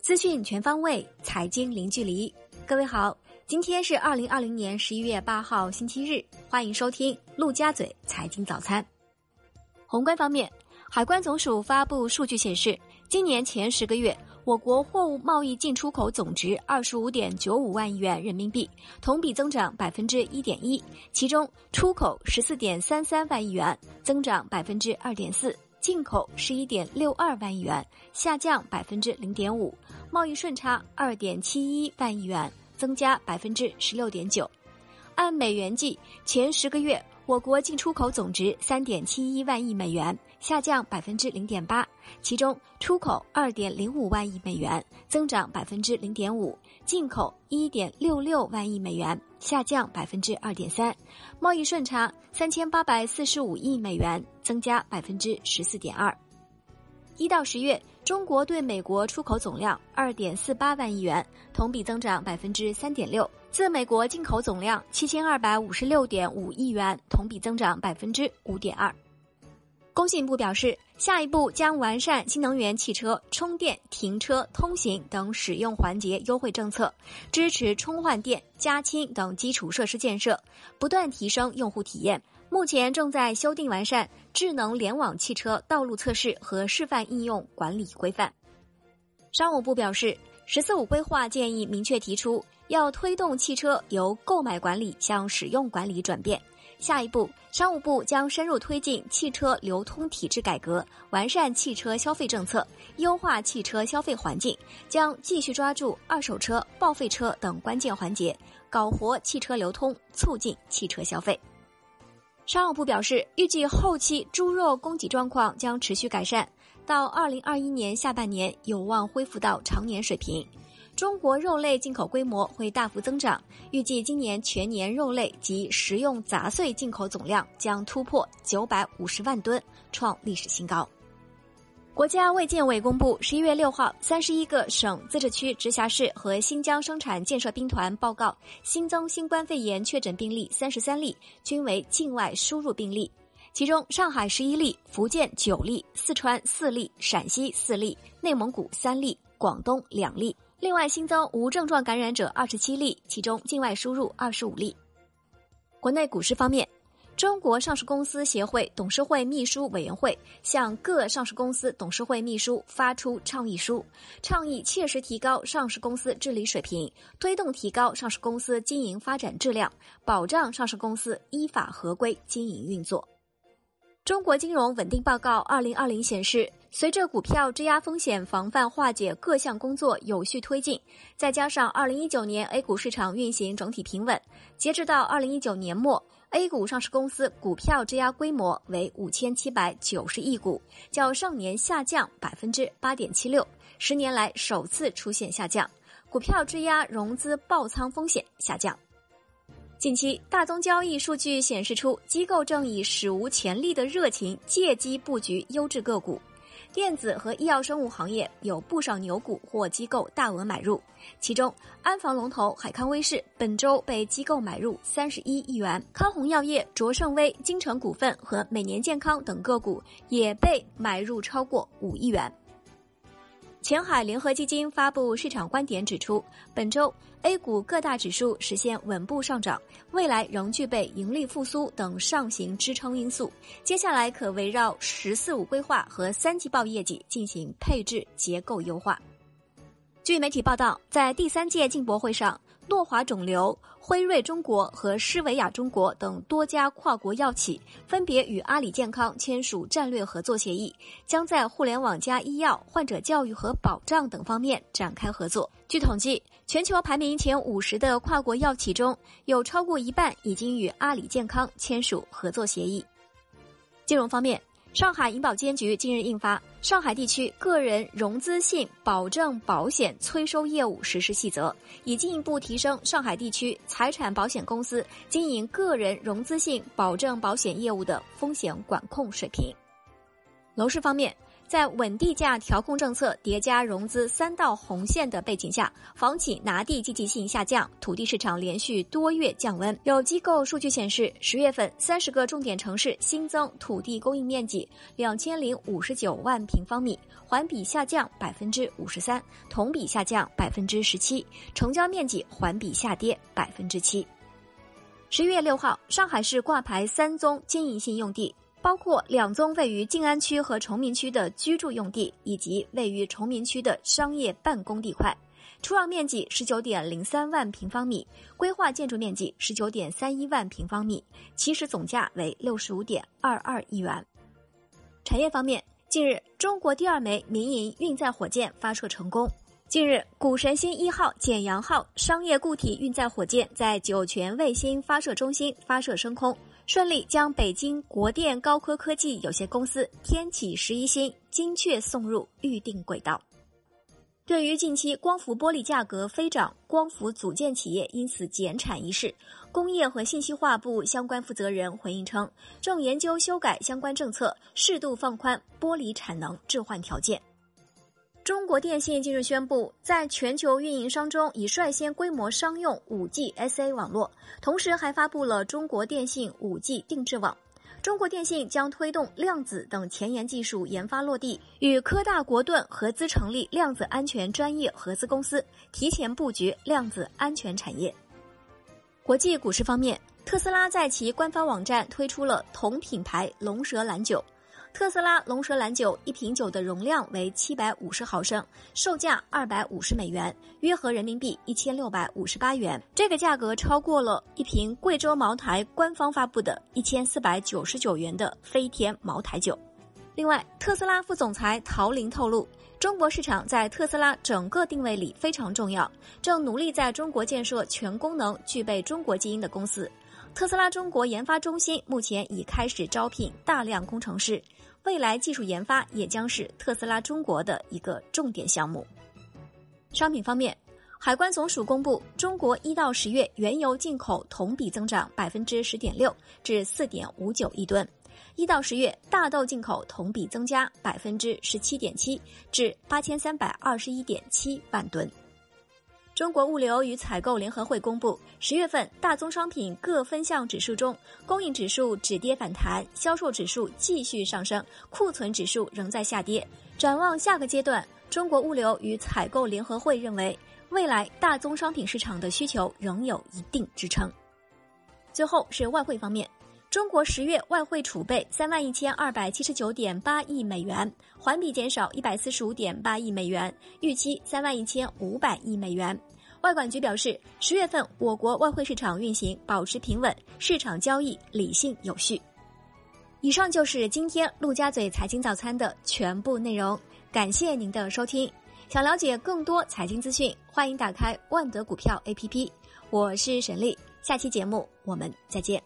资讯全方位，财经零距离。各位好，今天是二零二零年十一月八号，星期日，欢迎收听陆家嘴财经早餐。宏观方面，海关总署发布数据显示，今年前十个月，我国货物贸易进出口总值二十五点九五万亿元人民币，同比增长百分之一点一，其中出口十四点三三万亿元，增长百分之二点四。进口十一点六二万亿元，下降百分之零点五；贸易顺差二点七一万亿元，增加百分之十六点九。按美元计，前十个月我国进出口总值三点七一万亿美元，下降百分之零点八。其中出口二点零五万亿美元，增长百分之零点五；进口一点六六万亿美元，下降百分之二点三。贸易顺差三千八百四十五亿美元，增加百分之十四点二。一到十月，中国对美国出口总量二点四八万亿元，同比增长百分之三点六；自美国进口总量七千二百五十六点五亿元，同比增长百分之五点二。工信部表示，下一步将完善新能源汽车充电、停车、通行等使用环节优惠政策，支持充换电、加氢等基础设施建设，不断提升用户体验。目前正在修订完善智能联网汽车道路测试和示范应用管理规范。商务部表示，“十四五”规划建议明确提出，要推动汽车由购买管理向使用管理转变。下一步，商务部将深入推进汽车流通体制改革，完善汽车消费政策，优化汽车消费环境，将继续抓住二手车、报废车等关键环节，搞活汽车流通，促进汽车消费。商务部表示，预计后期猪肉供给状况将持续改善，到二零二一年下半年有望恢复到常年水平。中国肉类进口规模会大幅增长，预计今年全年肉类及食用杂碎进口总量将突破九百五十万吨，创历史新高。国家卫健委公布，十一月六号，三十一个省、自治区、直辖市和新疆生产建设兵团报告新增新冠肺炎确诊病例三十三例，均为境外输入病例。其中，上海十一例，福建九例，四川四例，陕西四例，内蒙古三例，广东两例。另外新增无症状感染者二十七例，其中境外输入二十五例。国内股市方面。中国上市公司协会董事会秘书委员会向各上市公司董事会秘书发出倡议书，倡议切实提高上市公司治理水平，推动提高上市公司经营发展质量，保障上市公司依法合规经营运作。中国金融稳定报告二零二零显示。随着股票质押风险防范化解各项工作有序推进，再加上二零一九年 A 股市场运行整体平稳，截止到二零一九年末，A 股上市公司股票质押规模为五千七百九十亿股，较上年下降百分之八点七六，十年来首次出现下降。股票质押融资爆仓风险下降。近期大宗交易数据显示出，机构正以史无前例的热情借机布局优质个股。电子和医药生物行业有不少牛股或机构大额买入，其中安防龙头海康威视本周被机构买入三十一亿元，康弘药业、卓胜威、金城股份和每年健康等个股也被买入超过五亿元。前海联合基金发布市场观点指出，本周 A 股各大指数实现稳步上涨，未来仍具备盈利复苏等上行支撑因素。接下来可围绕“十四五”规划和三季报业绩进行配置结构优化。据媒体报道，在第三届进博会上。诺华肿瘤、辉瑞中国和施维亚中国等多家跨国药企分别与阿里健康签署战略合作协议，将在互联网加医药、患者教育和保障等方面展开合作。据统计，全球排名前五十的跨国药企中有超过一半已经与阿里健康签署合作协议。金融方面。上海银保监局近日印发《上海地区个人融资性保证保险催收业务实施细则》，以进一步提升上海地区财产保险公司经营个人融资性保证保险业务的风险管控水平。楼市方面。在稳地价调控政策叠加融资三道红线的背景下，房企拿地积极性下降，土地市场连续多月降温。有机构数据显示，十月份三十个重点城市新增土地供应面积两千零五十九万平方米，环比下降百分之五十三，同比下降百分之十七，成交面积环比下跌百分之七。十一月六号，上海市挂牌三宗经营性用地。包括两宗位于静安区和崇明区的居住用地，以及位于崇明区的商业办公地块，出让面积十九点零三万平方米，规划建筑面积十九点三一万平方米，起始总价为六十五点二二亿元。产业方面，近日中国第二枚民营运载火箭发射成功。近日，谷神星一号简阳号商业固体运载火箭在酒泉卫星发射中心发射升空。顺利将北京国电高科科技有限公司天启十一星精确送入预定轨道。对于近期光伏玻璃价格飞涨，光伏组件企业因此减产一事，工业和信息化部相关负责人回应称，正研究修改相关政策，适度放宽玻璃产能置换条件。中国电信近日宣布，在全球运营商中已率先规模商用 5G SA 网络，同时还发布了中国电信 5G 定制网。中国电信将推动量子等前沿技术研发落地，与科大国盾合资成立量子安全专业合资公司，提前布局量子安全产业。国际股市方面，特斯拉在其官方网站推出了同品牌龙舌兰酒。特斯拉龙舌兰酒一瓶酒的容量为七百五十毫升，售价二百五十美元，约合人民币一千六百五十八元。这个价格超过了一瓶贵州茅台官方发布的一千四百九十九元的飞天茅台酒。另外，特斯拉副总裁陶林透露，中国市场在特斯拉整个定位里非常重要，正努力在中国建设全功能、具备中国基因的公司。特斯拉中国研发中心目前已开始招聘大量工程师。未来技术研发也将是特斯拉中国的一个重点项目。商品方面，海关总署公布，中国一到十月原油进口同比增长百分之十点六，至四点五九亿吨；一到十月大豆进口同比增加百分之十七点七，至八千三百二十一点七万吨。中国物流与采购联合会公布，十月份大宗商品各分项指数中，供应指数止跌反弹，销售指数继续上升，库存指数仍在下跌。展望下个阶段，中国物流与采购联合会认为，未来大宗商品市场的需求仍有一定支撑。最后是外汇方面，中国十月外汇储备三万一千二百七十九点八亿美元，环比减少一百四十五点八亿美元，预期三万一千五百亿美元。外管局表示，十月份我国外汇市场运行保持平稳，市场交易理性有序。以上就是今天陆家嘴财经早餐的全部内容，感谢您的收听。想了解更多财经资讯，欢迎打开万德股票 APP。我是沈丽，下期节目我们再见。